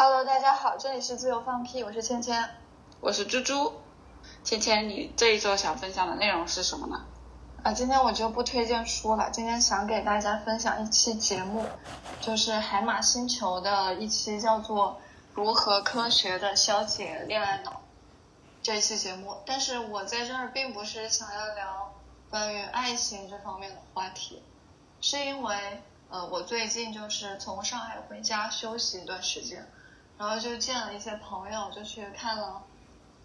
Hello，大家好，这里是自由放屁，我是芊芊，我是猪猪。芊芊，你这一周想分享的内容是什么呢？啊，今天我就不推荐书了，今天想给大家分享一期节目，就是海马星球的一期叫做《如何科学的消解恋爱脑》这一期节目。但是我在这儿并不是想要聊关于爱情这方面的话题，是因为呃，我最近就是从上海回家休息一段时间。然后就见了一些朋友，就去看了，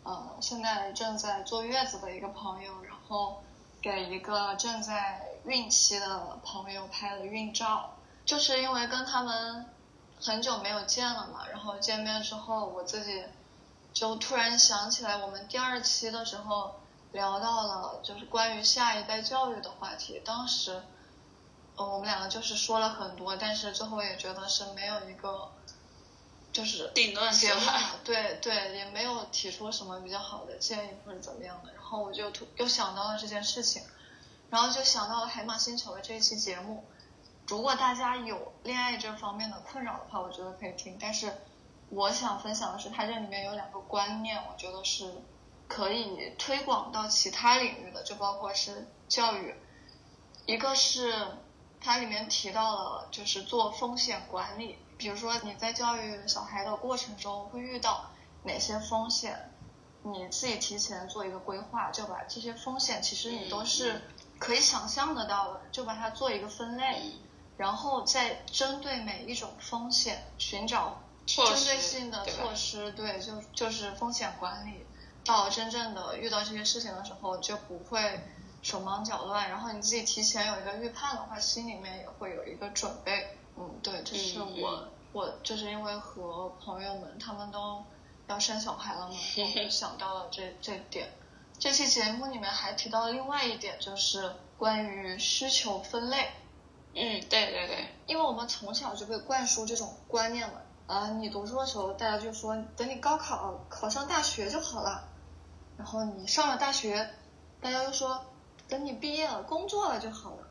呃，现在正在坐月子的一个朋友，然后给一个正在孕期的朋友拍了孕照。就是因为跟他们很久没有见了嘛，然后见面之后，我自己就突然想起来，我们第二期的时候聊到了就是关于下一代教育的话题。当时，呃，我们两个就是说了很多，但是最后也觉得是没有一个。就是定论结论，对对，也没有提出什么比较好的建议或者怎么样的。然后我就突又想到了这件事情，然后就想到了海马星球的这一期节目。如果大家有恋爱这方面的困扰的话，我觉得可以听。但是我想分享的是，它这里面有两个观念，我觉得是可以推广到其他领域的，就包括是教育。一个是它里面提到了，就是做风险管理。比如说你在教育小孩的过程中会遇到哪些风险，你自己提前做一个规划，就把这些风险其实你都是可以想象得到的，就把它做一个分类，然后再针对每一种风险寻找针对性的措施，对，就就是风险管理，到真正的遇到这些事情的时候就不会手忙脚乱，然后你自己提前有一个预判的话，心里面也会有一个准备。嗯，对，这是我我就是因为和朋友们他们都要生小孩了嘛，我就想到了这这点。这期节目里面还提到了另外一点，就是关于需求分类。嗯，对对对，因为我们从小就被灌输这种观念嘛，啊，你读书的时候大家就说等你高考考上大学就好了，然后你上了大学，大家又说等你毕业了工作了就好了。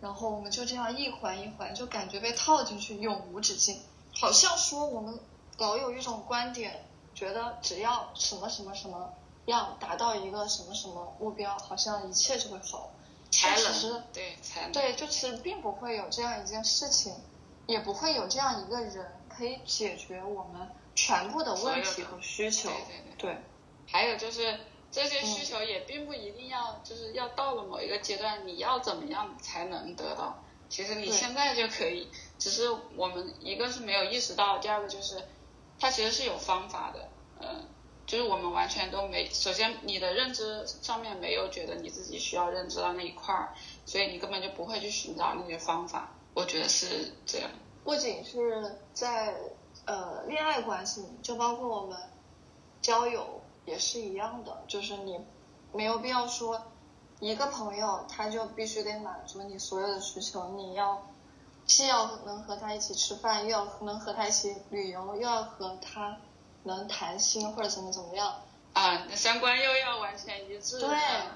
然后我们就这样一环一环，就感觉被套进去，永无止境。好像说我们老有一种观点，觉得只要什么什么什么样达到一个什么什么目标，好像一切就会好。才能对才能对，就其实并不会有这样一件事情，也不会有这样一个人可以解决我们全部的问题和需求。对对对。对，还有就是。这些需求也并不一定要，就是要到了某一个阶段，你要怎么样才能得到？其实你现在就可以，只是我们一个是没有意识到，第二个就是它其实是有方法的，嗯，就是我们完全都没，首先你的认知上面没有觉得你自己需要认知到那一块儿，所以你根本就不会去寻找那些方法。我觉得是这样。不仅是在呃恋爱关系，就包括我们交友。也是一样的，就是你没有必要说一个朋友他就必须得满足你所有的需求，你要既要能和他一起吃饭，又要能和他一起旅游，又要和他能谈心或者怎么怎么样啊，三观又要完全一致。对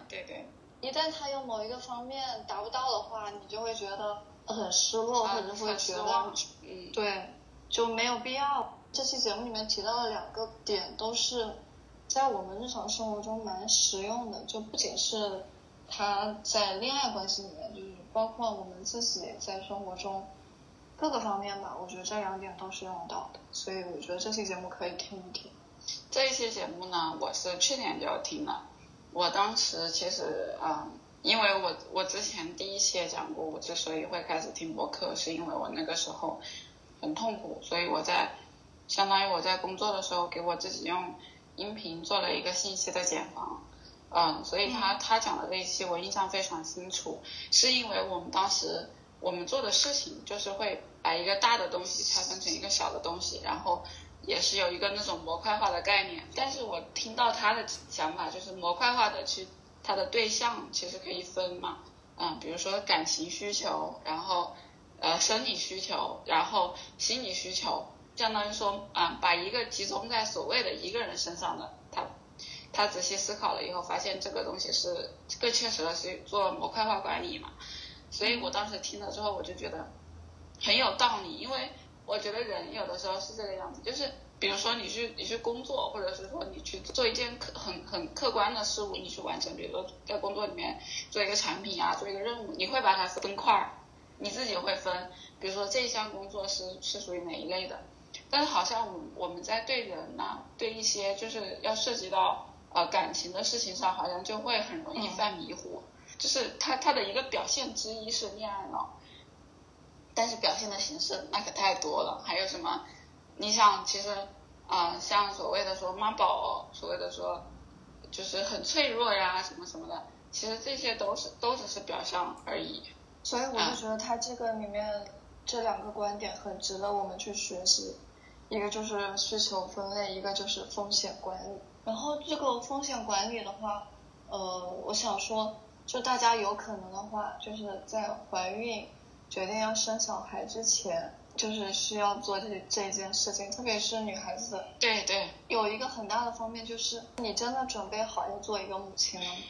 对对，一旦他有某一个方面达不到的话，你就会觉得很失落，或者会觉得嗯，对，就没有必要。这期节目里面提到的两个点都是。在我们日常生活中蛮实用的，就不仅是他在恋爱关系里面，就是包括我们自己在生活中各个方面吧。我觉得这两点都是用到的，所以我觉得这期节目可以听一听。这一期节目呢，我是去年就听了。我当时其实啊，因为我我之前第一期也讲过，我之所以会开始听播客，是因为我那个时候很痛苦，所以我在相当于我在工作的时候给我自己用。音频做了一个信息的茧房，嗯，所以他他讲的那一期我印象非常清楚，是因为我们当时我们做的事情就是会把一个大的东西拆分成一个小的东西，然后也是有一个那种模块化的概念。但是我听到他的想法就是模块化的去，他的对象其实可以分嘛，嗯，比如说感情需求，然后呃生理需求，然后心理需求。相当于说，啊，把一个集中在所谓的一个人身上的他，他仔细思考了以后，发现这个东西是更切实的是做模块化管理嘛。所以我当时听了之后，我就觉得很有道理，因为我觉得人有的时候是这个样子，就是比如说你去你去工作，或者是说你去做一件客很很客观的事物，你去完成，比如说在工作里面做一个产品啊，做一个任务，你会把它分块儿，你自己会分，比如说这一项工作是是属于哪一类的。但是好像我我们在对人呐、对一些就是要涉及到呃感情的事情上，好像就会很容易犯迷糊。就是他他的一个表现之一是恋爱脑，但是表现的形式那可太多了。还有什么？你想，其实啊、呃像所谓的说妈宝，所谓的说就是很脆弱呀，什么什么的，其实这些都是都只是表象而已。所以我就觉得他这个里面这两个观点很值得我们去学习，一个就是需求分类，一个就是风险管理。然后这个风险管理的话，呃，我想说，就大家有可能的话，就是在怀孕决定要生小孩之前，就是需要做这这一件事情，特别是女孩子，对对，有一个很大的方面就是你真的准备好要做一个母亲了吗？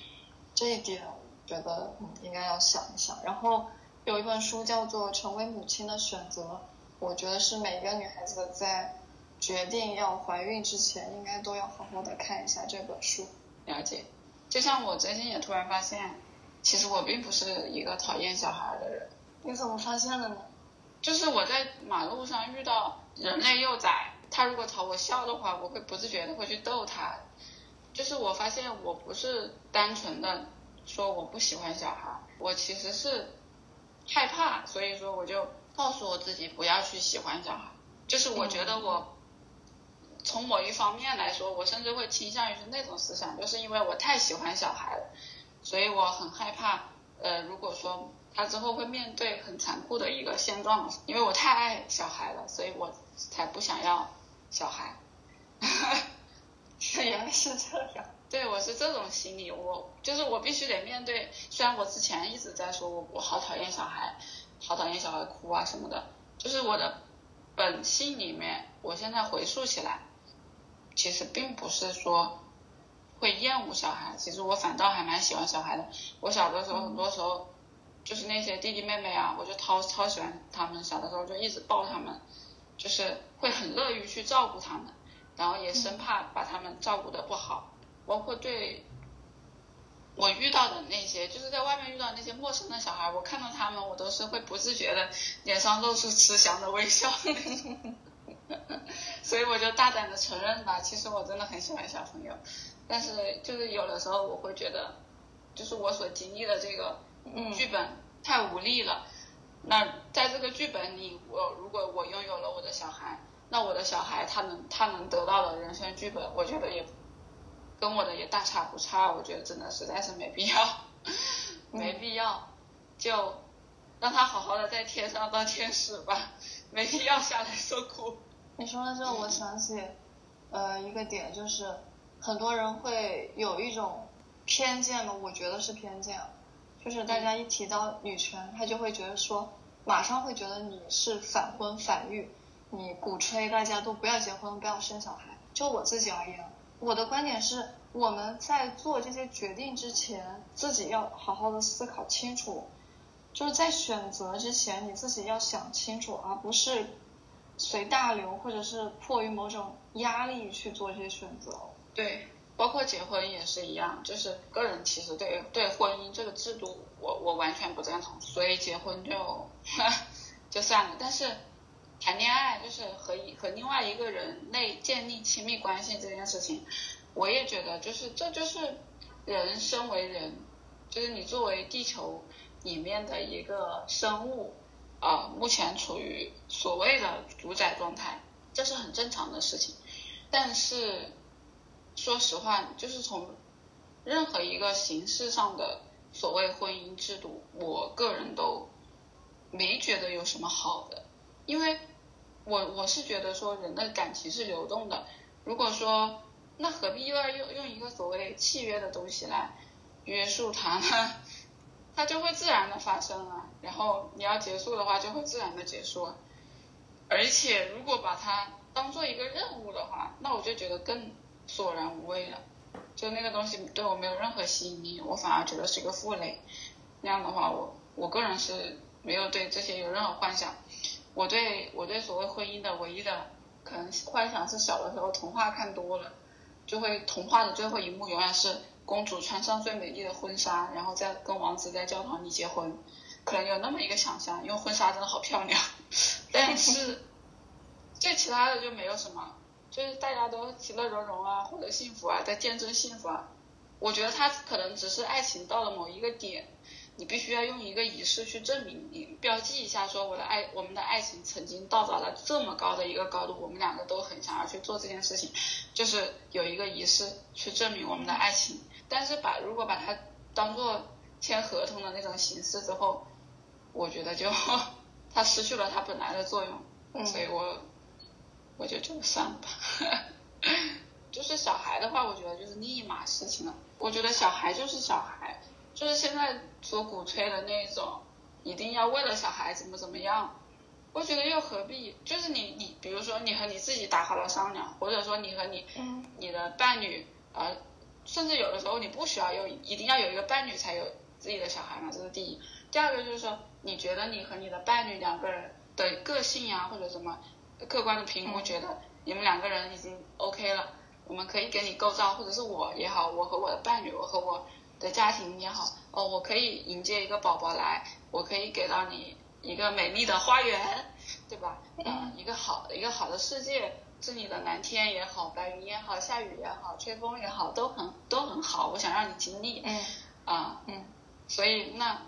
这一点我觉得嗯应该要想一想。然后有一本书叫做《成为母亲的选择》，我觉得是每个女孩子在决定要怀孕之前，应该都要好好的看一下这本书。了解。就像我最近也突然发现，其实我并不是一个讨厌小孩的人。你怎么发现的呢？就是我在马路上遇到人类幼崽，他如果朝我笑的话，我会不自觉的会去逗他。就是我发现我不是单纯的说我不喜欢小孩，我其实是害怕，所以说我就告诉我自己不要去喜欢小孩。就是我觉得我从某一方面来说，我甚至会倾向于是那种思想，就是因为我太喜欢小孩了，所以我很害怕。呃，如果说他之后会面对很残酷的一个现状，因为我太爱小孩了，所以我才不想要小孩。原来是这样。对，我是这种心理，我就是我必须得面对。虽然我之前一直在说我我好讨厌小孩，好讨厌小孩哭啊什么的，就是我的本性里面，我现在回溯起来，其实并不是说会厌恶小孩，其实我反倒还蛮喜欢小孩的。我小的时候，很多时候就是那些弟弟妹妹啊，我就超超喜欢他们，小的时候就一直抱他们，就是会很乐于去照顾他们，然后也生怕把他们照顾的不好。包括对我遇到的那些，就是在外面遇到那些陌生的小孩，我看到他们，我都是会不自觉的脸上露出慈祥的微笑。所以我就大胆的承认吧，其实我真的很喜欢小朋友，但是就是有的时候我会觉得，就是我所经历的这个嗯剧本太无力了。那在这个剧本里，我如果我拥有了我的小孩，那我的小孩他能他能得到的人生剧本，我觉得也跟我的也大差不差。我觉得真的实在是没必要，没必要，就让他好好的在天上当天使吧，没必要下来受苦。你说到这，我想起，呃，一个点就是，很多人会有一种偏见的，我觉得是偏见，就是大家一提到女权，他就会觉得说，马上会觉得你是反婚反育，你鼓吹大家都不要结婚，不要生小孩。就我自己而言，我的观点是，我们在做这些决定之前，自己要好好的思考清楚，就是在选择之前，你自己要想清楚，而不是随大流或者是迫于某种压力去做这些选择。对，包括结婚也是一样，就是个人其实对对婚姻这个制度，我我完全不赞同，所以结婚就 就算了。但是谈恋爱就是和一和另外一个人类建立亲密关系这件事情，我也觉得就是这就是人身为人，就是你作为地球里面的一个生物，啊、目前处于所谓的主宰状态，这是很正常的事情。但是说实话，就是从任何一个形式上的所谓婚姻制度，我个人都没觉得有什么好的，因为我我是觉得说人的感情是流动的，如果说那何必又要用用一个所谓契约的东西来约束它呢？它就会自然的发生啊，然后你要结束的话，就会自然的结束啊。而且如果把它当做一个任务的话，那我就觉得更索然无味了。就那个东西对我没有任何吸引力，我反而觉得是一个负累。那样的话，我我个人是没有对这些有任何幻想。我对我对所谓婚姻的唯一的可能幻想是小的时候童话看多了，就会童话的最后一幕永远是公主穿上最美丽的婚纱，然后再跟王子在教堂里结婚，可能有那么一个想象，因为婚纱真的好漂亮，但是这其他的就没有什么，就是大家都其乐融融啊，获得幸福啊，在见证幸福啊，我觉得他可能只是爱情到了某一个点。你必须要用一个仪式去证明，你标记一下，说我的爱，我们的爱情曾经到达了这么高的一个高度，我们两个都很想要去做这件事情，就是有一个仪式去证明我们的爱情。但是把如果把它当做签合同的那种形式之后，我觉得就 它失去了它本来的作用，所以我我就就算了吧。就是小孩的话，我觉得就是另一码事情了。我觉得小孩就是小孩。就是现在所鼓吹的那种，一定要为了小孩怎么怎么样，我觉得又何必？就是你你，比如说你和你自己打好了商量，或者说你和你嗯你的伴侣，呃，甚至有的时候你不需要有一定要有一个伴侣才有自己的小孩嘛，这是第一。第二个就是说，你觉得你和你的伴侣两个人的个性呀，或者什么客观的评估，觉得你们两个人已经 OK 了，我们可以给你构造，或者是我也好，我和我的伴侣，我和我。的家庭也好，哦，我可以迎接一个宝宝来，我可以给到你一个美丽的花园，对吧？嗯，一个好的一个好的世界，这里的蓝天也好，白云也好，下雨也好，吹风也好，都很都很好。我想让你经历，嗯，啊，嗯，所以那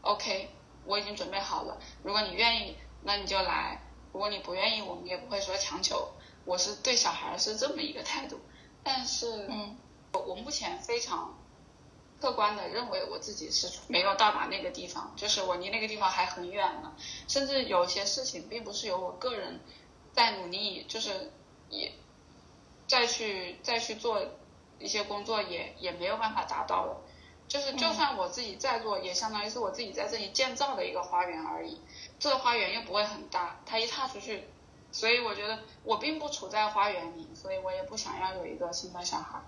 ，OK，我已经准备好了。如果你愿意，那你就来；如果你不愿意，我们也不会说强求。我是对小孩是这么一个态度，但是，嗯，我我目前非常。客观的认为我自己是没有到达那个地方，就是我离那个地方还很远呢。甚至有些事情并不是由我个人在努力，就是也再去再去做一些工作，也也没有办法达到的。就是就算我自己在做，也相当于是我自己在这里建造的一个花园而已。这个花园又不会很大，它一踏出去，所以我觉得我并不处在花园里，所以我也不想要有一个新的小孩。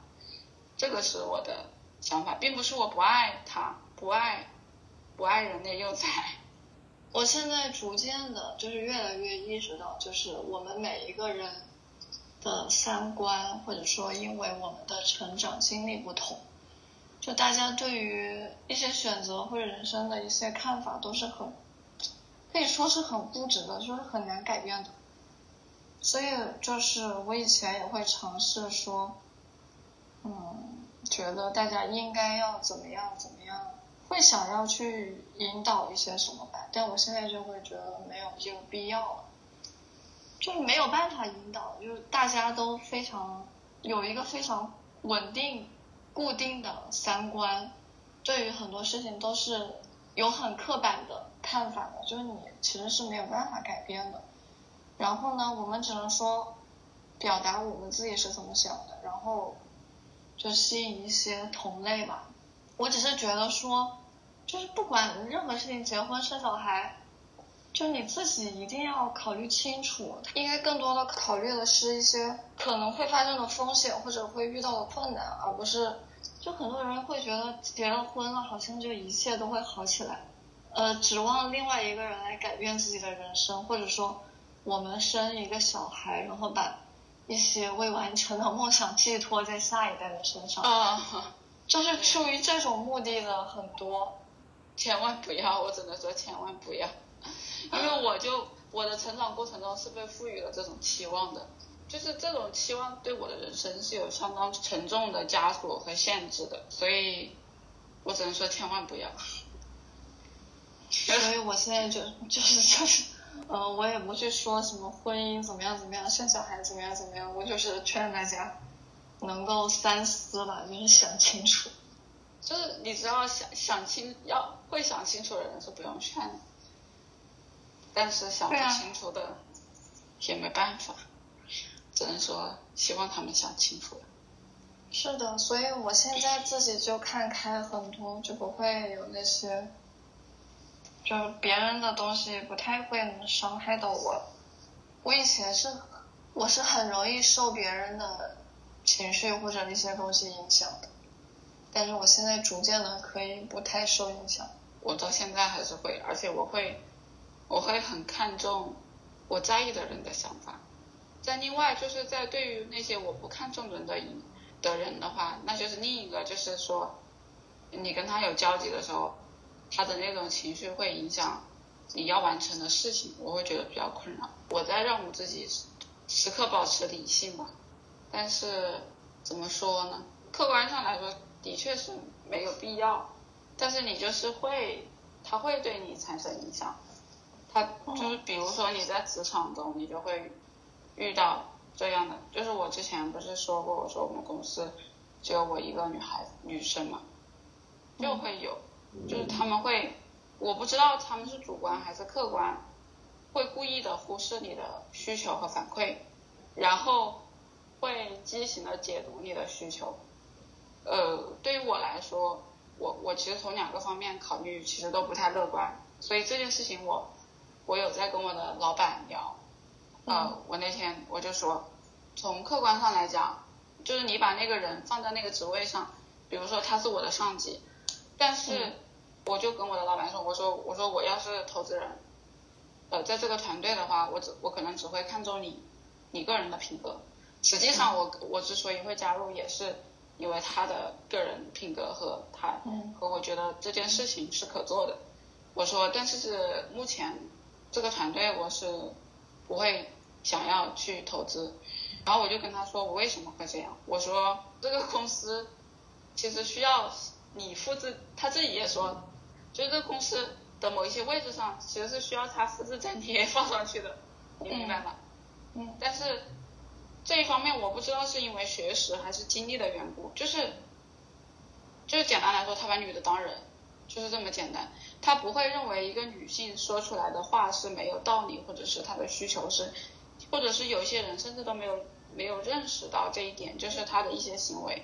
这个是我的。想法并不是我不爱他，不爱，不爱人类幼崽。我现在逐渐的，就是越来越意识到，就是我们每一个人的三观，或者说因为我们的成长经历不同，就大家对于一些选择或者人生的一些看法都是很，可以说是很固执的，就是很难改变的。所以就是我以前也会尝试说，嗯。觉得大家应该要怎么样怎么样，会想要去引导一些什么吧，但我现在就会觉得没有这个必要了，就没有办法引导，就是大家都非常有一个非常稳定、固定的三观，对于很多事情都是有很刻板的看法的，就是你其实是没有办法改变的。然后呢，我们只能说表达我们自己是怎么想的，然后。就吸引一些同类吧。我只是觉得说，就是不管任何事情，结婚生小孩，就你自己一定要考虑清楚。应该更多的考虑的是一些可能会发生的风险或者会遇到的困难，而不是就很多人会觉得结了婚了，好像就一切都会好起来。呃，指望另外一个人来改变自己的人生，或者说我们生一个小孩，然后把。一些未完成的梦想寄托在下一代的身上，啊，就是出于这种目的的很多，千万不要，我只能说千万不要，因为我就我的成长过程中是被赋予了这种期望的，就是这种期望对我的人生是有相当沉重的枷锁和限制的，所以我只能说千万不要，所以我现在就就是就是。嗯，我也不去说什么婚姻怎么样怎么样，生小孩怎么样怎么样，我就是劝大家能够三思吧，就是想清楚。就是你只要想想清，要会想清楚的人是不用劝的，但是想不清楚的也没办法，只能说希望他们想清楚了。是的，所以我现在自己就看开很多，就不会有那些。就别人的东西不太会能伤害到我。我以前是，我是很容易受别人的情绪或者一些东西影响的，但是我现在逐渐的可以不太受影响。我到现在还是会，而且我会，我会很看重我在意的人的想法。在另外就是在对于那些我不看重人的的人的话，那就是另一个就是说，你跟他有交集的时候，他的那种情绪会影响你要完成的事情，我会觉得比较困扰。我在让我自己时刻保持理性吧，但是怎么说呢？客观上来说，的确是没有必要，但是你就是会，他会对你产生影响。他就是比如说你在职场中，你就会遇到这样的，就是我之前不是说过，我说我们公司只有我一个女孩女生嘛，就会有，就是他们会，我不知道他们是主观还是客观，会故意的忽视你的需求和反馈，然后会畸形的解读你的需求。呃，对于我来说，我我其实从两个方面考虑，其实都不太乐观，所以这件事情我我有在跟我的老板聊，呃，我那天我就说，从客观上来讲，就是你把那个人放在那个职位上，比如说他是我的上级，但是我就跟我的老板说，我说我说我要是投资人，呃，在这个团队的话，我只我可能只会看重你你个人的品格，实际上我我之所以会加入也是。因为他的个人品格和他和我觉得这件事情是可做的，我说，但是是目前这个团队我是不会想要去投资，然后我就跟他说我为什么会这样，我说这个公司其实需要你复制，他自己也说，就是这个公司的某一些位置上其实是需要他复制粘贴 放上去的，你明白吗？嗯，但是。这一方面我不知道是因为学识还是经历的缘故，就是，就是简单来说，他把女的当人，就是这么简单。他不会认为一个女性说出来的话是没有道理，或者是她的需求是，或者是有些人甚至都没有没有认识到这一点，就是他的一些行为，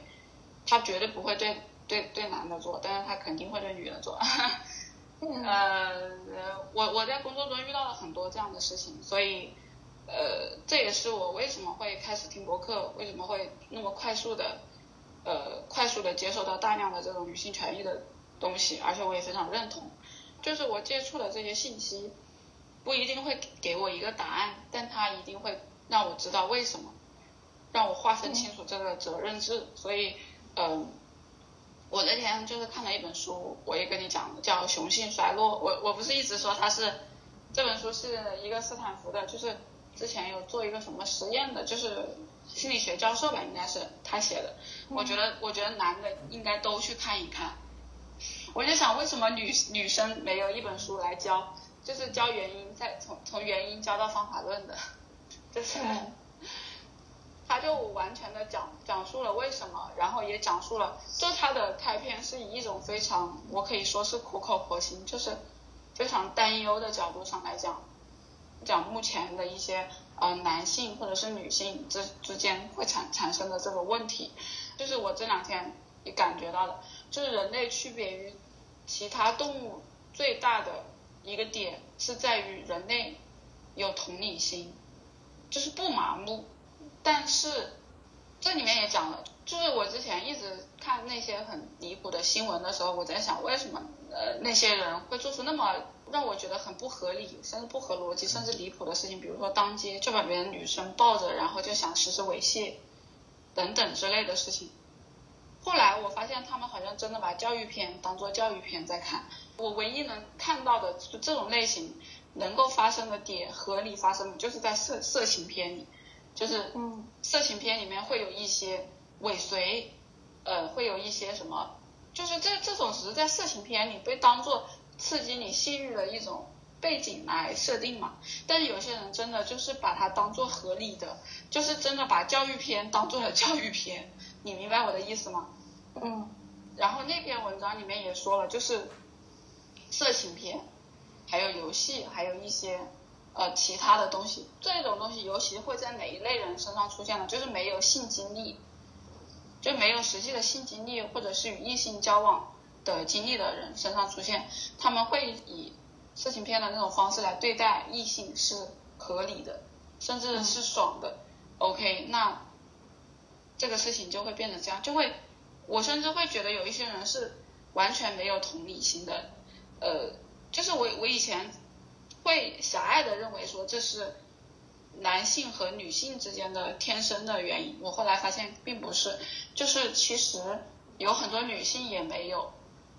他绝对不会对对对男的做，但是他肯定会对女的做。呃，我我在工作中遇到了很多这样的事情，所以。呃，这也是我为什么会开始听博客，为什么会那么快速的，呃，快速的接受到大量的这种女性权益的东西，而且我也非常认同，就是我接触的这些信息，不一定会给我一个答案，但它一定会让我知道为什么，让我划分清楚这个责任制。所以，嗯，我那天就是看了一本书，我也跟你讲叫《雄性衰落》，我我不是一直说它是这本书是一个斯坦福的，就是。之前有做一个什么实验的，就是心理学教授吧，应该是他写的。我觉得，我觉得男的应该都去看一看。我就想，为什么女女生没有一本书来教，就是教原因，再从从原因教到方法论的，就是，他就完全的讲讲述了为什么，然后也讲述了，就他的开篇是以一种非常，我可以说是苦口婆心，就是非常担忧的角度上来讲。讲目前的一些呃男性或者是女性之之间会产产生的这个问题，就是我这两天也感觉到的，就是人类区别于其他动物最大的一个点是在于人类有同理心，就是不麻木。但是这里面也讲了，就是我之前一直看那些很离谱的新闻的时候，我在想为什么呃那些人会做出那么。让我觉得很不合理，甚至不合逻辑，甚至离谱的事情，比如说当街就把别人女生抱着，然后就想实施猥亵，等等之类的事情。后来我发现他们好像真的把教育片当做教育片在看。我唯一能看到的就这种类型能够发生的点，合理发生的就是在色色情片里，就是色情片里面会有一些尾随，呃，会有一些什么，就是这这种只是在色情片里被当做。刺激你性欲的一种背景来设定嘛，但是有些人真的就是把它当做合理的，就是真的把教育片当做了教育片，你明白我的意思吗？嗯。然后那篇文章里面也说了，就是色情片，还有游戏，还有一些呃其他的东西，这种东西尤其会在哪一类人身上出现呢？就是没有性经历，就没有实际的性经历，或者是与异性交往。的经历的人身上出现，他们会以色情片的那种方式来对待异性是合理的，甚至是爽的。OK，那这个事情就会变成这样，就会我甚至会觉得有一些人是完全没有同理心的。呃，就是我我以前会狭隘的认为说这是男性和女性之间的天生的原因。我后来发现并不是，就是其实有很多女性也没有，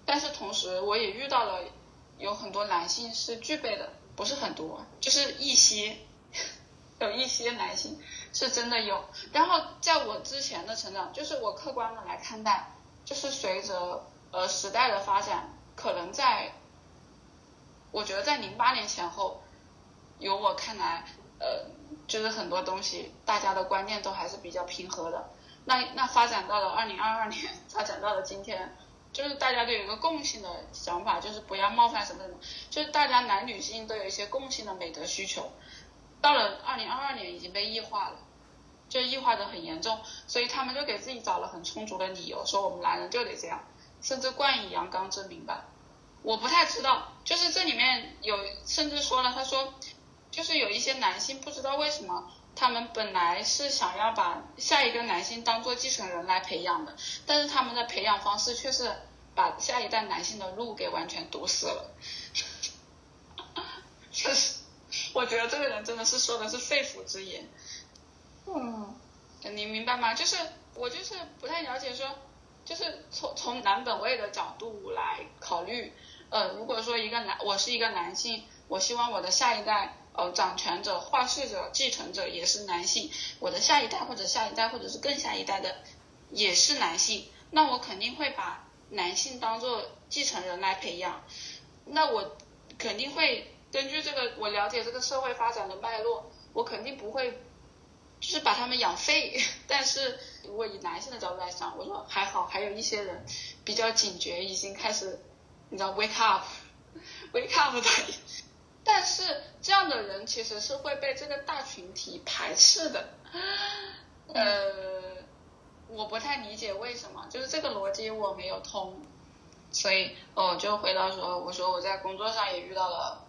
但是同时我也遇到了有很多男性是具备的，不是很多，就是一些，有一些男性是真的有。然后在我之前的成长，就是我客观的来看待，就是随着呃时代的发展，可能在，我觉得在零八年前后，有我看来。呃，就是很多东西，大家的观念都还是比较平和的。那那发展到了二零二二年，发展到了今天，就是大家都有一个共性的想法，就是不要冒犯什么什么，就是大家男女性都有一些共性的美德需求。到了二零二二年，已经被异化了，就异化的很严重，所以他们就给自己找了很充足的理由，说我们男人就得这样，甚至冠以阳刚之名吧。我不太知道，就是这里面有甚至说了，他说。就是有一些男性不知道为什么，他们本来是想要把下一个男性当做继承人来培养的，但是他们的培养方式却是把下一代男性的路给完全堵死了。确 实，我觉得这个人真的是说的是肺腑之言。嗯，你明白吗？就是我就是不太了解，说就是从从男本位的角度来考虑，呃，如果说一个男，我是一个男性，我希望我的下一代。呃，掌权者、话事者、继承者也是男性，我的下一代或者下一代或者是更下一代的也是男性，那我肯定会把男性当做继承人来培养，那我肯定会根据这个我了解这个社会发展的脉络，我肯定不会就是把他们养废。但是如果以男性的角度来想，我说还好，还有一些人比较警觉，已经开始你知道 wake up，wake up 的。但是这样的人其实是会被这个大群体排斥的，呃，我不太理解为什么，就是这个逻辑我没有通，所以我就回到说，我说我在工作上也遇到了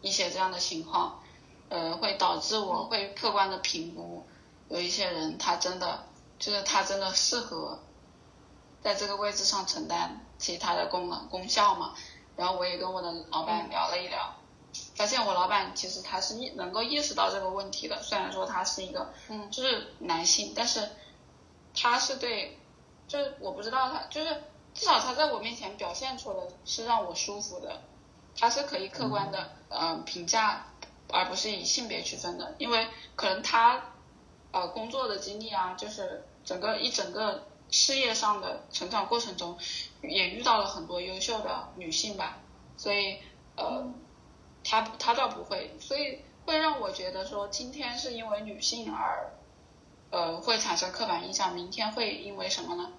一些这样的情况，呃，会导致我会客观的评估，有一些人他真的就是他真的适合在这个位置上承担其他的功能功效嘛，然后我也跟我的老板聊了一聊。发现我老板其实他是意能够意识到这个问题的，虽然说他是一个，嗯，就是男性，但是他是对，就是我不知道他，就是至少他在我面前表现出的是让我舒服的，他是可以客观的，嗯，评价，而不是以性别区分的，因为可能他，呃，工作的经历啊，就是整个一整个事业上的成长过程中，也遇到了很多优秀的女性吧，所以，呃。他他倒不会，所以会让我觉得说，今天是因为女性而，呃，会产生刻板印象，明天会因为什么呢？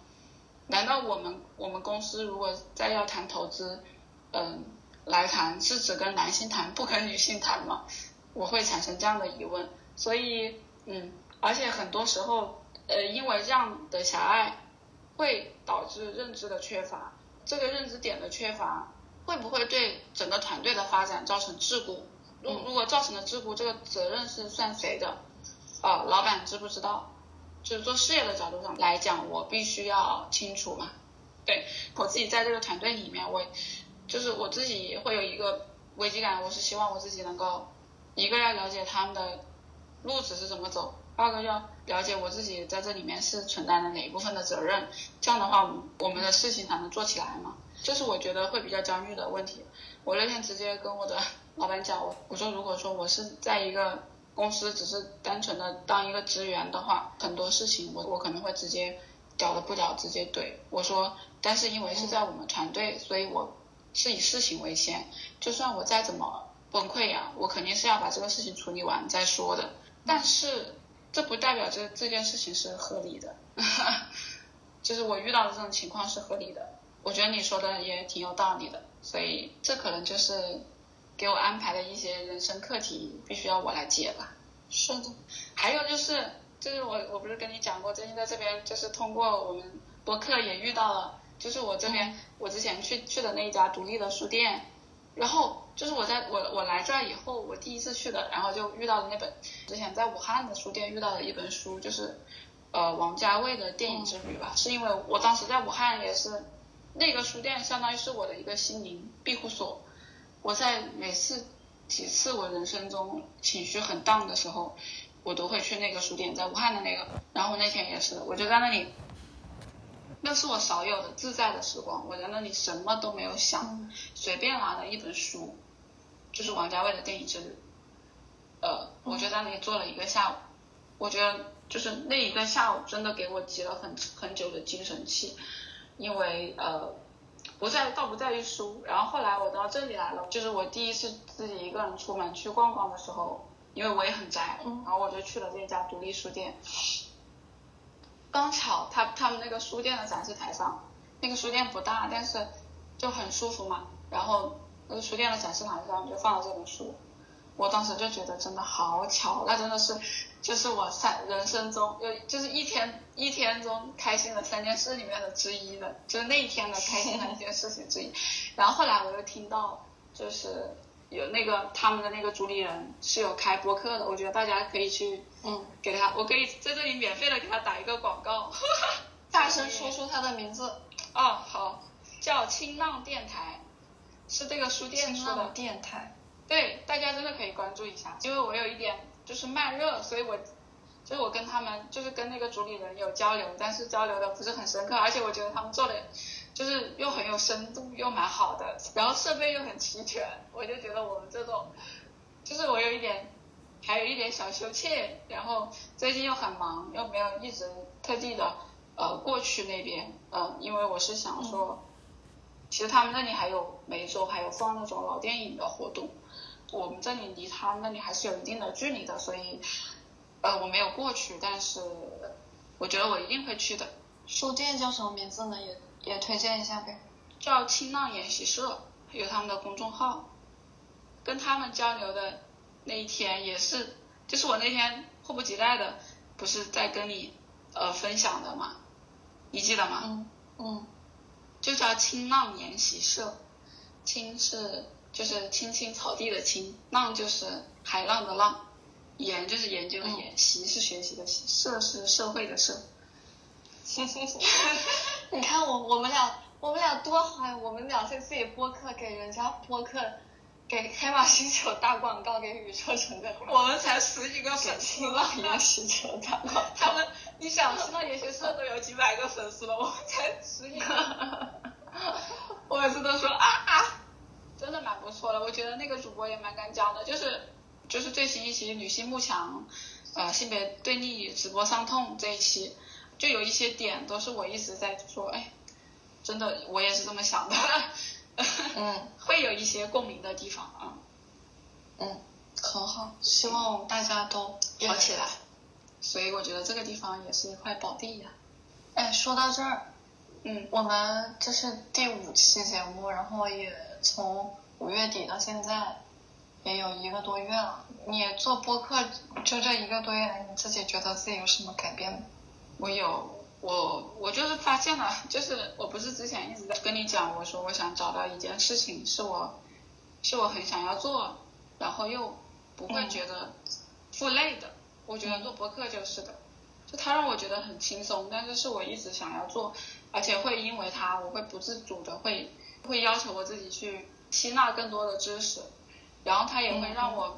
难道我们我们公司如果再要谈投资，嗯，来谈是只跟男性谈，不跟女性谈吗？我会产生这样的疑问。所以，嗯，而且很多时候，呃，因为这样的狭隘，会导致认知的缺乏，这个认知点的缺乏。会不会对整个团队的发展造成桎梏？如如果造成了桎梏，这个责任是算谁的？呃，老板知不知道？就是做事业的角度上来讲，我必须要清楚嘛。对我自己在这个团队里面，我就是我自己会有一个危机感，我是希望我自己能够一个要了解他们的路子是怎么走，二个要了解我自己在这里面是承担了哪一部分的责任，这样的话，我们的事情才能做起来嘛。这是我觉得会比较焦虑的问题。我那天直接跟我的老板讲，我我说如果说我是在一个公司只是单纯的当一个职员的话，很多事情我我可能会直接屌的不屌直接怼。我说，但是因为是在我们团队，所以我是以事情为先。就算我再怎么崩溃呀，我肯定是要把这个事情处理完再说的。但是这不代表这这件事情是合理的，就是我遇到的这种情况是合理的。我觉得你说的也挺有道理的，所以这可能就是给我安排的一些人生课题，必须要我来解吧。是的，还有就是，就是我我不是跟你讲过，最近在这边就是通过我们博客也遇到了，就是我这边我之前去去的那一家独立的书店，然后就是我在我我来这儿以后，我第一次去的，然后就遇到了那本之前在武汉的书店遇到的一本书，就是呃王家卫的电影之旅吧，是因为我当时在武汉也是。那个书店相当于是我的一个心灵庇护所，我在每次几次我人生中情绪很 down 的时候，我都会去那个书店，在武汉的那个。然后那天也是，我就在那里，那是我少有的自在的时光。我在那里什么都没有想，随便拿了一本书，就是王家卫的电影之旅。呃，我就在那里坐了一个下午。我觉得就是那一个下午真的给我积了很很久的精神气，因为呃。不在，倒不在于书。然后后来我到这里来了，就是我第一次自己一个人出门去逛逛的时候，因为我也很宅，然后我就去了这家独立书店。刚巧他他们那个书店的展示台上，那个书店不大，但是就很舒服嘛。然后那个书店的展示台上就放了这本书。我当时就觉得真的好巧，那真的是，就是我三人生中有就是一天一天中开心的三件事里面的之一的，就是那一天的开心的一件事情之一。然后后来我又听到，就是有那个他们的那个主理人是有开播客的，我觉得大家可以去嗯给他，我可以在这里免费的给他打一个广告，大声说出他的名字。哦，好，叫清浪电台，是这个书店说的电台。对，大家真的可以关注一下，因为我有一点就是慢热，所以我就是我跟他们就是跟那个主理人有交流，但是交流的不是很深刻，而且我觉得他们做的就是又很有深度，又蛮好的，然后设备又很齐全，我就觉得我们这种就是我有一点还有一点小羞怯，然后最近又很忙，又没有一直特地的呃过去那边，呃，因为我是想说，其实他们那里还有每周还有放那种老电影的活动。我们这里离他们那里还是有一定的距离的，所以，呃，我没有过去，但是我觉得我一定会去的。书店叫什么名字呢？也也推荐一下呗。叫清浪研习社，有他们的公众号。跟他们交流的那一天也是，就是我那天迫不及待的，不是在跟你呃分享的嘛？你记得吗？嗯嗯。就叫清浪研习社，清是。就是青青草地的青，浪就是海浪的浪，研就是研究的研，习是学习的习，社是社会的社。你看我我们俩我们俩多好呀！我们俩在自己播客给人家播客，给黑马星球打广告，给宇宙城的。我们才十几个粉丝，浪研星球打广告。他们，你想，新浪研习社都有几百个粉丝了，我们才十几个。我每次都说啊啊。真的蛮不错的，我觉得那个主播也蛮敢讲的，就是就是最新一期女性慕强，呃性别对立直播伤痛这一期，就有一些点都是我一直在说，哎，真的我也是这么想的，嗯，会有一些共鸣的地方啊，嗯，很好，希望大家都好起来，所以我觉得这个地方也是一块宝地呀。哎，说到这儿，嗯，我们这是第五期节目，然后也。从五月底到现在，也有一个多月了。你做播客就这一个多月，你自己觉得自己有什么改变吗？我有，我我就是发现了，就是我不是之前一直在跟你讲，我说我想找到一件事情是我，是我很想要做，然后又不会觉得负累的。我觉得做博客就是的，就它让我觉得很轻松，但是是我一直想要做，而且会因为它，我会不自主的会。会要求我自己去吸纳更多的知识，然后它也会让我，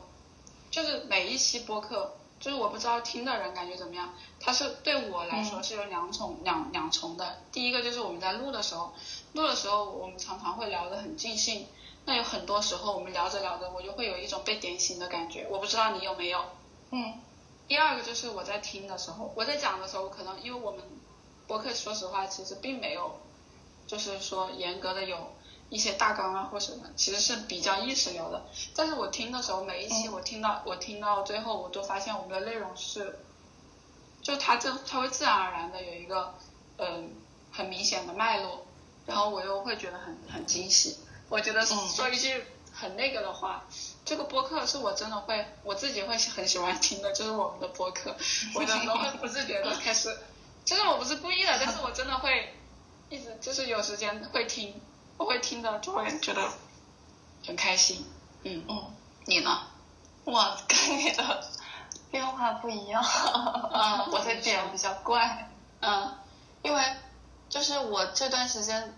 就是每一期播客，就是我不知道听的人感觉怎么样。它是对我来说是有两重两两重的。第一个就是我们在录的时候，录的时候我们常常会聊得很尽兴，那有很多时候我们聊着聊着，我就会有一种被点醒的感觉。我不知道你有没有？嗯。第二个就是我在听的时候，我在讲的时候，可能因为我们播客说实话其实并没有。就是说，严格的有一些大纲啊或什么，其实是比较意识流的。但是我听的时候，每一期我听到我听到最后，我都发现我们的内容是，就它这它会自然而然的有一个嗯很明显的脉络，然后我又会觉得很很惊喜。我觉得说一句很那个的话，这个播客是我真的会我自己会很喜欢听的，就是我们的播客，我真的会不自觉的开始，其实我不是故意的，但是我真的会。一直就是有时间会听，我会听的就会觉得很开心。嗯嗯，你呢？我跟你的变化不一样。嗯，我的点比较怪。嗯，因为就是我这段时间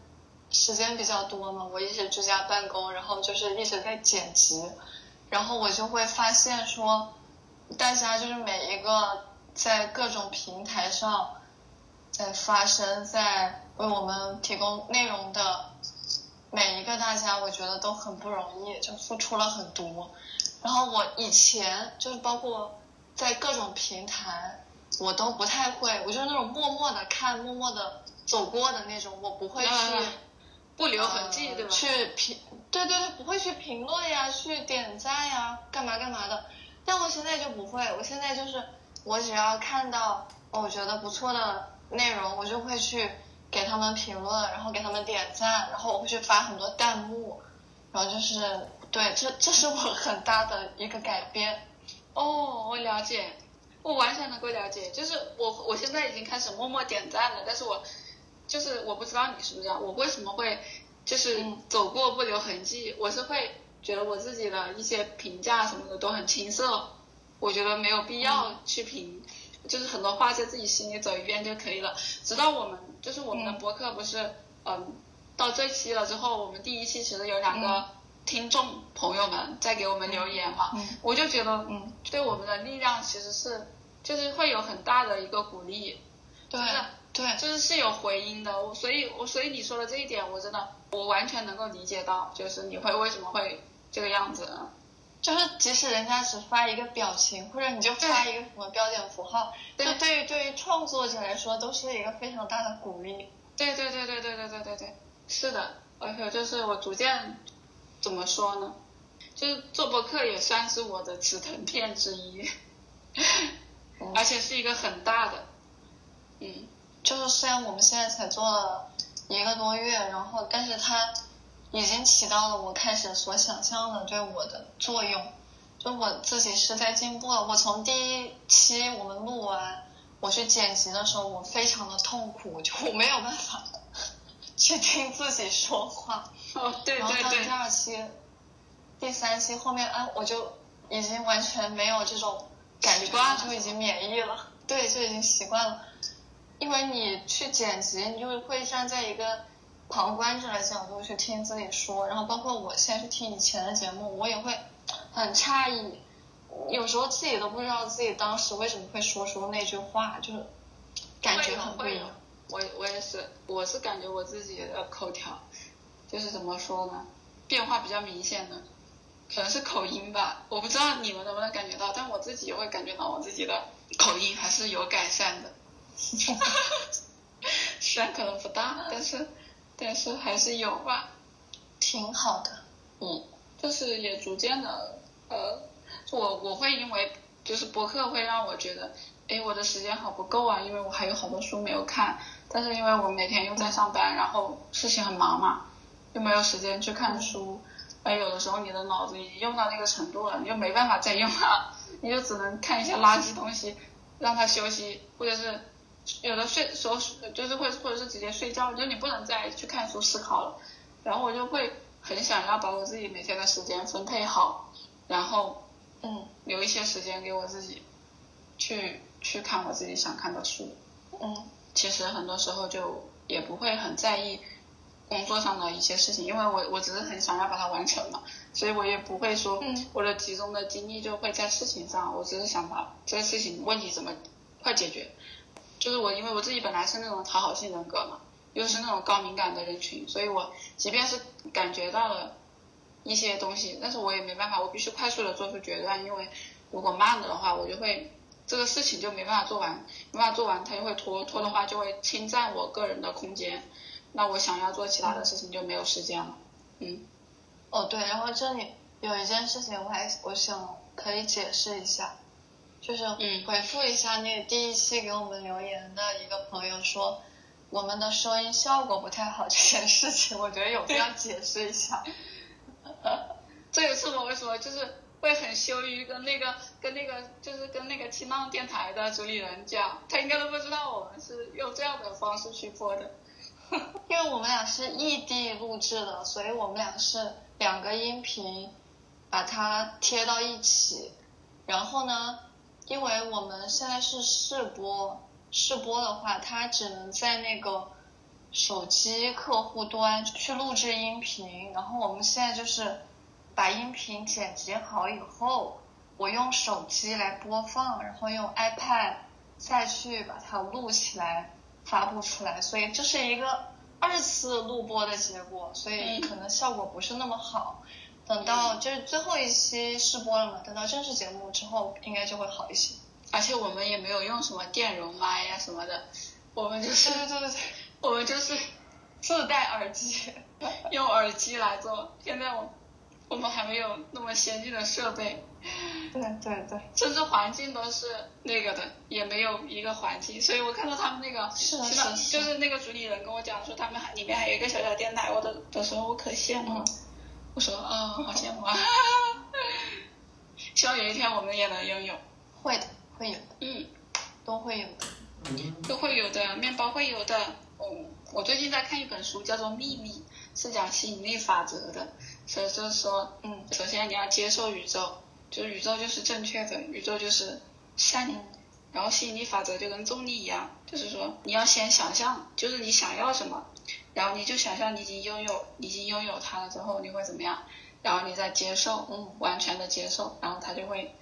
时间比较多嘛，我一直居家办公，然后就是一直在剪辑，然后我就会发现说，大家就是每一个在各种平台上在发声，在为我们提供内容的每一个大家，我觉得都很不容易，就付出了很多。然后我以前就是包括在各种平台，我都不太会，我就是那种默默的看、默默的走过的那种，我不会去。不留痕迹，对吧？去评，对对对，不会去评论呀，去点赞呀，干嘛干嘛的。但我现在就不会，我现在就是，我只要看到我觉得不错的内容，我就会去给他们评论，然后给他们点赞，然后我会去发很多弹幕，然后就是，对，这这是我很大的一个改变。哦，我了解，我完全能够了解，就是我我现在已经开始默默点赞了，但是我。就是我不知道你是不是这样，我为什么会就是走过不留痕迹？我是会觉得我自己的一些评价什么的都很青涩，我觉得没有必要去评，就是很多话在自己心里走一遍就可以了。直到我们就是我们的博客不是嗯到这期了之后，我们第一期其实有两个听众朋友们在给我们留言嘛，我就觉得嗯。对我们的力量其实是就是会有很大的一个鼓励，对。对，就是是有回音的，我所以，我所以你说的这一点，我真的，我完全能够理解到，就是你会为什么会这个样子，就是即使人家只发一个表情，或者你就发一个什么标点符号，就对于对于创作者来说，都是一个非常大的鼓励。对对对对对对对对对，是的，而且就是我逐渐怎么说呢，就是做博客也算是我的止疼片之一，而且是一个很大的，嗯。就是虽然我们现在才做了一个多月，然后但是它已经起到了我开始所想象的对我的作用，就我自己是在进步了。我从第一期我们录完，我去剪辑的时候，我非常的痛苦，就我没有办法 去听自己说话。哦，对对对。然后到第二期、第三期后面，哎，我就已经完全没有这种感觉，就已经免疫了。对，就已经习惯了。因为你去剪辑，你就会站在一个旁观者的角度去听自己说，然后包括我现在去听以前的节目，我也会很诧异，有时候自己都不知道自己当时为什么会说出那句话，就是感觉很不一样。我我也是，我是感觉我自己的口条就是怎么说呢，变化比较明显的，可能是口音吧，我不知道你们能不能感觉到，但我自己会感觉到我自己的口音还是有改善的。虽然可能不大，但是但是还是有吧，挺好的。嗯，就是也逐渐的，呃，我我会因为就是博客会让我觉得，哎，我的时间好不够啊，因为我还有好多书没有看。但是因为我每天又在上班，然后事情很忙嘛，又没有时间去看书。哎，有的时候你的脑子已经用到那个程度了，你就没办法再用了，你就只能看一些垃圾东西，让它休息，或者是。有的睡时候就是会或者是直接睡觉，就你不能再去看书思考了。然后我就会很想要把我自己每天的时间分配好，然后嗯留一些时间给我自己去去看我自己想看的书。嗯，其实很多时候就也不会很在意工作上的一些事情，因为我我只是很想要把它完成嘛，所以我也不会说我的集中的精力就会在事情上，我只是想把这个事情问题怎么快解决。就是我，因为我自己本来是那种讨好性人格嘛，又是那种高敏感的人群，所以我即便是感觉到了一些东西，但是我也没办法，我必须快速的做出决断，因为如果慢了的话，我就会这个事情就没办法做完，没办法做完，它就会拖，拖的话就会侵占我个人的空间，那我想要做其他的事情就没有时间了，嗯。哦对，然后这里有一件事情，我还我想可以解释一下。就是回复一下那第一期给我们留言的一个朋友说，我们的收音效果不太好这件事情，我觉得有必要解释一下。这也是我为什么就是会很羞于跟那个跟那个就是跟那个新浪电台的主理人讲，他应该都不知道我们是用这样的方式去播的。因为我们俩是异地录制的，所以我们俩是两个音频把它贴到一起，然后呢。因为我们现在是试播，试播的话，它只能在那个手机客户端去录制音频。然后我们现在就是把音频剪辑好以后，我用手机来播放，然后用 iPad 再去把它录起来发布出来，所以这是一个二次录播的结果，所以可能效果不是那么好。等到就是最后一期试播了嘛，等到正式节目之后，应该就会好一些。而且我们也没有用什么电容麦呀什么的，我们就是对对对对，我们就是自带耳机，用耳机来做。现在我我们还没有那么先进的设备，对对对，甚至环境都是那个的，也没有一个环境。所以我看到他们那个是的是的，是就是那个主理人跟我讲说他们还里面还有一个小小电台，我的的时候我可羡慕了。我说啊、好羡慕啊！希望有一天我们也能拥有。会的，会有的，嗯，都会有的。都会有的，面包会有的。哦，我最近在看一本书，叫做《秘密》，是讲吸引力法则的。所以就是说，嗯首先你要接受宇宙，就是宇宙就是正确的，宇宙就是善良。然后吸引力法则就跟重力一样，就是说你要先想象，就是你想要什么，然后你就想象你已经拥有，已经拥有它了之后你会怎么样，然后你再接受，嗯完全的接受，然后它就会，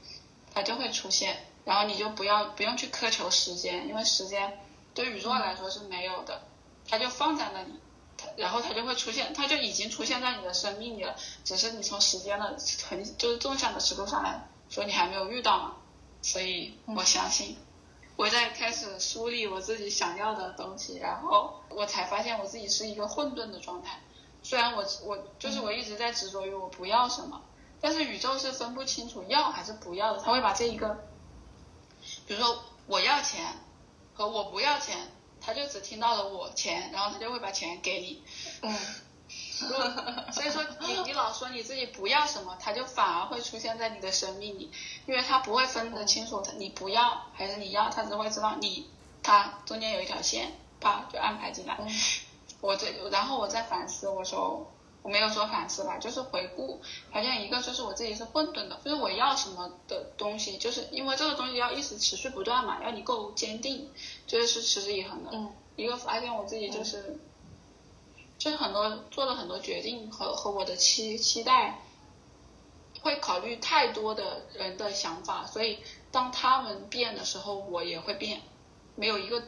它就会出现，然后你就不要不用去苛求时间，因为时间对宇宙来说是没有的，它就放在那里，它然后它就会出现，它就已经出现在你的生命里了，只是你从时间的横就是纵向的尺度上来说你还没有遇到嘛，所以我相信。我在开始梳理我自己想要的东西，然后我才发现我自己是一个混沌的状态。虽然我我就是我一直在执着于我不要什么，但是宇宙是分不清楚要还是不要的，它会把这一个，比如说我要钱和我不要钱，他就只听到了我钱，然后他就会把钱给你。嗯如 果所以说 你你老说你自己不要什么，它就反而会出现在你的生命里，因为它不会分得清楚，它你不要还是你要，它只会知道你它中间有一条线，啪就安排进来。嗯我这然后我再反思，我说我没有说反思吧，就是回顾，发现一个就是我自己是混沌的，就是我要什么的东西，就是因为这个东西要一直持续不断嘛，要你够坚定，就是是持之以恒的。嗯一个发现我自己就是，就是很多做了很多决定和和我的期期待，会考虑太多的人的想法，所以当他们变的时候，我也会变，没有一个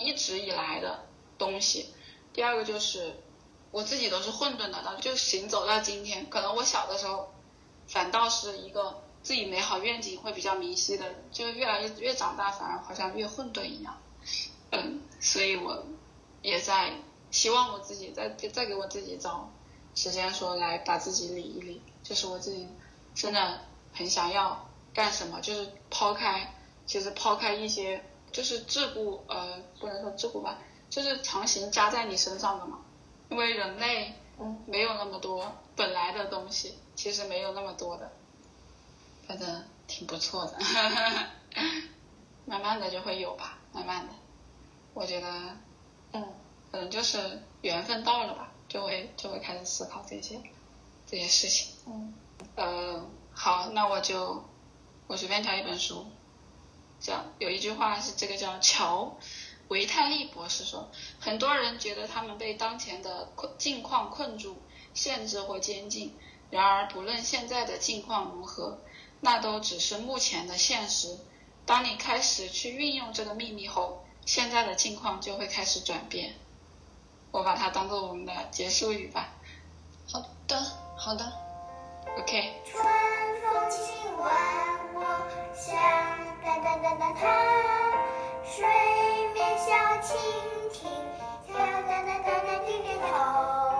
一直以来的东西。第二个就是我自己都是混沌的，到就行走到今天，可能我小的时候反倒是一个自己美好愿景会比较明晰的，就越来越越长大，反而好像越混沌一样。嗯，所以我也在希望我自己再再给我自己找时间说来把自己理一理，就是我自己真的很想要干什么，就是抛开，其实抛开一些就是桎梏，呃，不能说桎梏吧，就是强行加在你身上的嘛，因为人类嗯。没有那么多本来的东西，其实没有那么多的，反正挺不错的，慢慢的就会有吧，慢慢的，我觉得嗯可能就是缘分到了吧，就会就会开始思考这些这些事情。嗯呃，好，那我就我随便挑一本书，叫有一句话是这个叫乔维泰利博士说，很多人觉得他们被当前的困境况困住、限制或监禁，然而不论现在的境况如何，那都只是目前的现实。当你开始去运用这个秘密后，现在的境况就会开始转变。我把它当做我们的结束语吧。好的好的 ok 春风亲吻我像蛋蛋蛋蛋挞水面小蜻蜓跳弹弹弹点点头。